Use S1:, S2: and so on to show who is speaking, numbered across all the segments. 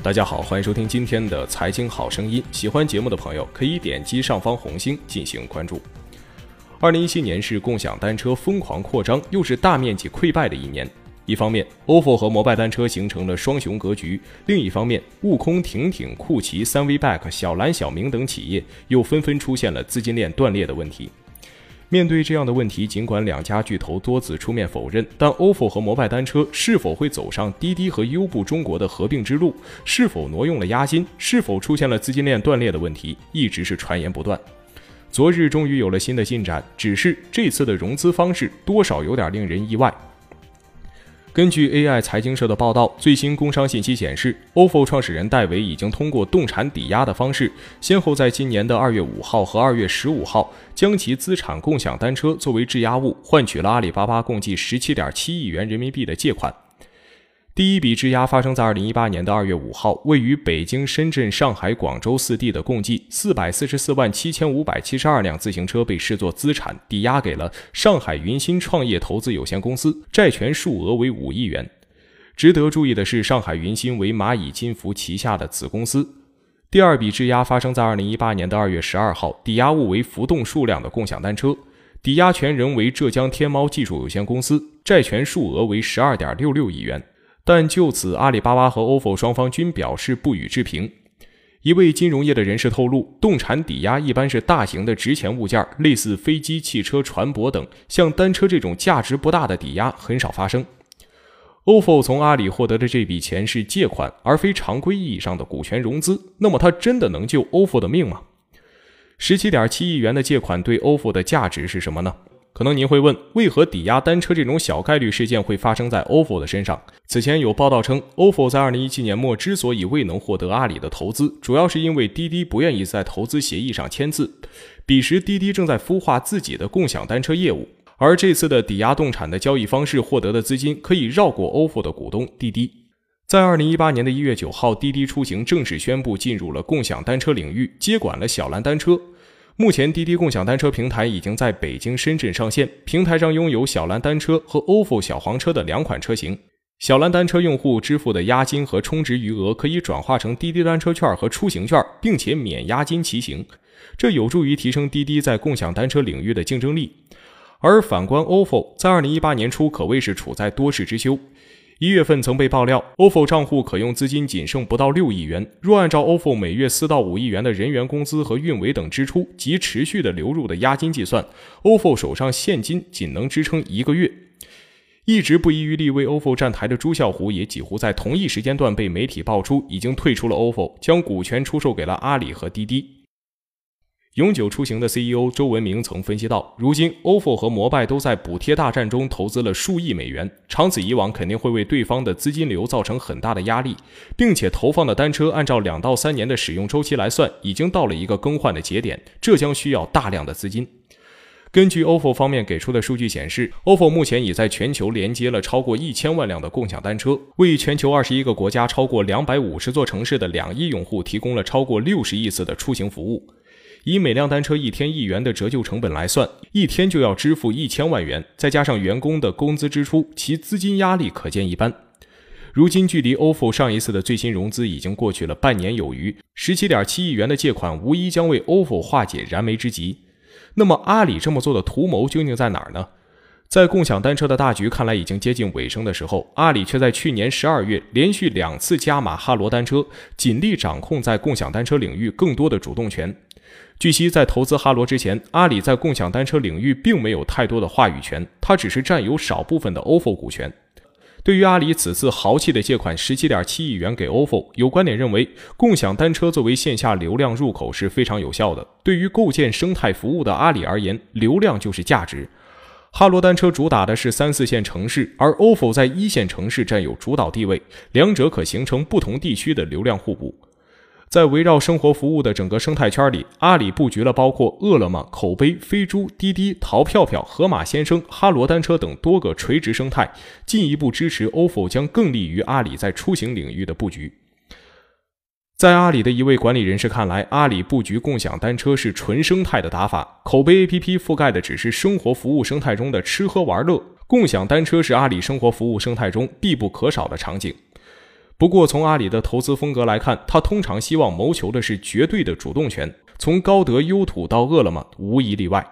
S1: 大家好，欢迎收听今天的财经好声音。喜欢节目的朋友可以点击上方红星进行关注。二零一七年是共享单车疯狂扩张，又是大面积溃败的一年。一方面，ofo 和摩拜单车形成了双雄格局；另一方面，悟空、挺挺、酷骑、三 V back、小蓝、小明等企业又纷纷出现了资金链断裂的问题。面对这样的问题，尽管两家巨头多次出面否认，但 ofo 和摩拜单车是否会走上滴滴和优步中国的合并之路，是否挪用了押金，是否出现了资金链断裂的问题，一直是传言不断。昨日终于有了新的进展，只是这次的融资方式多少有点令人意外。根据 AI 财经社的报道，最新工商信息显示，ofo 创始人戴维已经通过动产抵押的方式，先后在今年的二月五号和二月十五号，将其资产共享单车作为质押物，换取了阿里巴巴共计十七点七亿元人民币的借款。第一笔质押发生在二零一八年的二月五号，位于北京、深圳、上海、广州四地的共计四百四十四万七千五百七十二辆自行车被视作资产，抵押给了上海云新创业投资有限公司，债权数额为五亿元。值得注意的是，上海云新为蚂蚁金服旗下的子公司。第二笔质押发生在二零一八年的二月十二号，抵押物为浮动数量的共享单车，抵押权人为浙江天猫技术有限公司，债权数额为十二点六六亿元。但就此，阿里巴巴和 ofo 双方均表示不予置评。一位金融业的人士透露，动产抵押一般是大型的值钱物件，类似飞机、汽车、船舶等，像单车这种价值不大的抵押很少发生。ofo 从阿里获得的这笔钱是借款，而非常规意义上的股权融资，那么它真的能救 ofo 的命吗？十七点七亿元的借款对 ofo 的价值是什么呢？可能您会问，为何抵押单车这种小概率事件会发生在 ofo 的身上？此前有报道称，ofo 在2017年末之所以未能获得阿里的投资，主要是因为滴滴不愿意在投资协议上签字。彼时滴滴正在孵化自己的共享单车业务，而这次的抵押动产的交易方式获得的资金可以绕过 ofo 的股东滴滴。在2018年的一月九号，滴滴出行正式宣布进入了共享单车领域，接管了小蓝单车。目前，滴滴共享单车平台已经在北京、深圳上线。平台上拥有小蓝单车和 ofo 小黄车的两款车型。小蓝单车用户支付的押金和充值余额可以转化成滴滴单车券和出行券，并且免押金骑行，这有助于提升滴滴在共享单车领域的竞争力。而反观 ofo，在2018年初可谓是处在多事之秋。一月份曾被爆料，ofo 账户可用资金仅剩不到六亿元。若按照 ofo 每月四到五亿元的人员工资和运维等支出及持续的流入的押金计算，ofo 手上现金仅能支撑一个月。一直不遗余力为 ofo 站台的朱啸虎，也几乎在同一时间段被媒体爆出已经退出了 ofo，将股权出售给了阿里和滴滴。永久出行的 CEO 周文明曾分析到，如今 ofo 和摩拜都在补贴大战中投资了数亿美元，长此以往肯定会为对方的资金流造成很大的压力，并且投放的单车按照两到三年的使用周期来算，已经到了一个更换的节点，这将需要大量的资金。根据 ofo 方面给出的数据显示，ofo 目前已在全球连接了超过一千万辆的共享单车，为全球二十一个国家超过两百五十座城市的两亿用户提供了超过六十亿次的出行服务。以每辆单车一天一元的折旧成本来算，一天就要支付一千万元，再加上员工的工资支出，其资金压力可见一斑。如今距离 ofo 上一次的最新融资已经过去了半年有余，十七点七亿元的借款无疑将为 ofo 化解燃眉之急。那么阿里这么做的图谋究竟在哪儿呢？在共享单车的大局看来已经接近尾声的时候，阿里却在去年十二月连续两次加码哈罗单车，尽力掌控在共享单车领域更多的主动权。据悉，在投资哈罗之前，阿里在共享单车领域并没有太多的话语权，它只是占有少部分的 ofo 股权。对于阿里此次豪气的借款十七点七亿元给 ofo，有观点认为，共享单车作为线下流量入口是非常有效的。对于构建生态服务的阿里而言，流量就是价值。哈罗单车主打的是三四线城市，而 ofo 在一线城市占有主导地位，两者可形成不同地区的流量互补。在围绕生活服务的整个生态圈里，阿里布局了包括饿了么、口碑、飞猪、滴滴、淘票票、盒马鲜生、哈罗单车等多个垂直生态，进一步支持 ofo 将更利于阿里在出行领域的布局。在阿里的一位管理人士看来，阿里布局共享单车是纯生态的打法，口碑 APP 覆盖的只是生活服务生态中的吃喝玩乐，共享单车是阿里生活服务生态中必不可少的场景。不过，从阿里的投资风格来看，他通常希望谋求的是绝对的主动权。从高德、优土到饿了么，无一例外。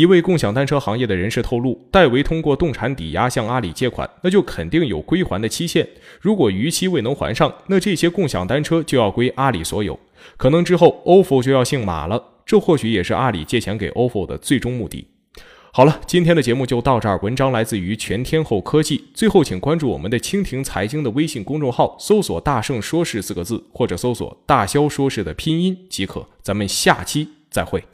S1: 一位共享单车行业的人士透露，戴维通过动产抵押向阿里借款，那就肯定有归还的期限。如果逾期未能还上，那这些共享单车就要归阿里所有。可能之后，ofo 就要姓马了。这或许也是阿里借钱给 ofo 的最终目的。好了，今天的节目就到这儿。文章来自于全天候科技。最后，请关注我们的蜻蜓财经的微信公众号，搜索“大圣说事”四个字，或者搜索“大肖说事”的拼音即可。咱们下期再会。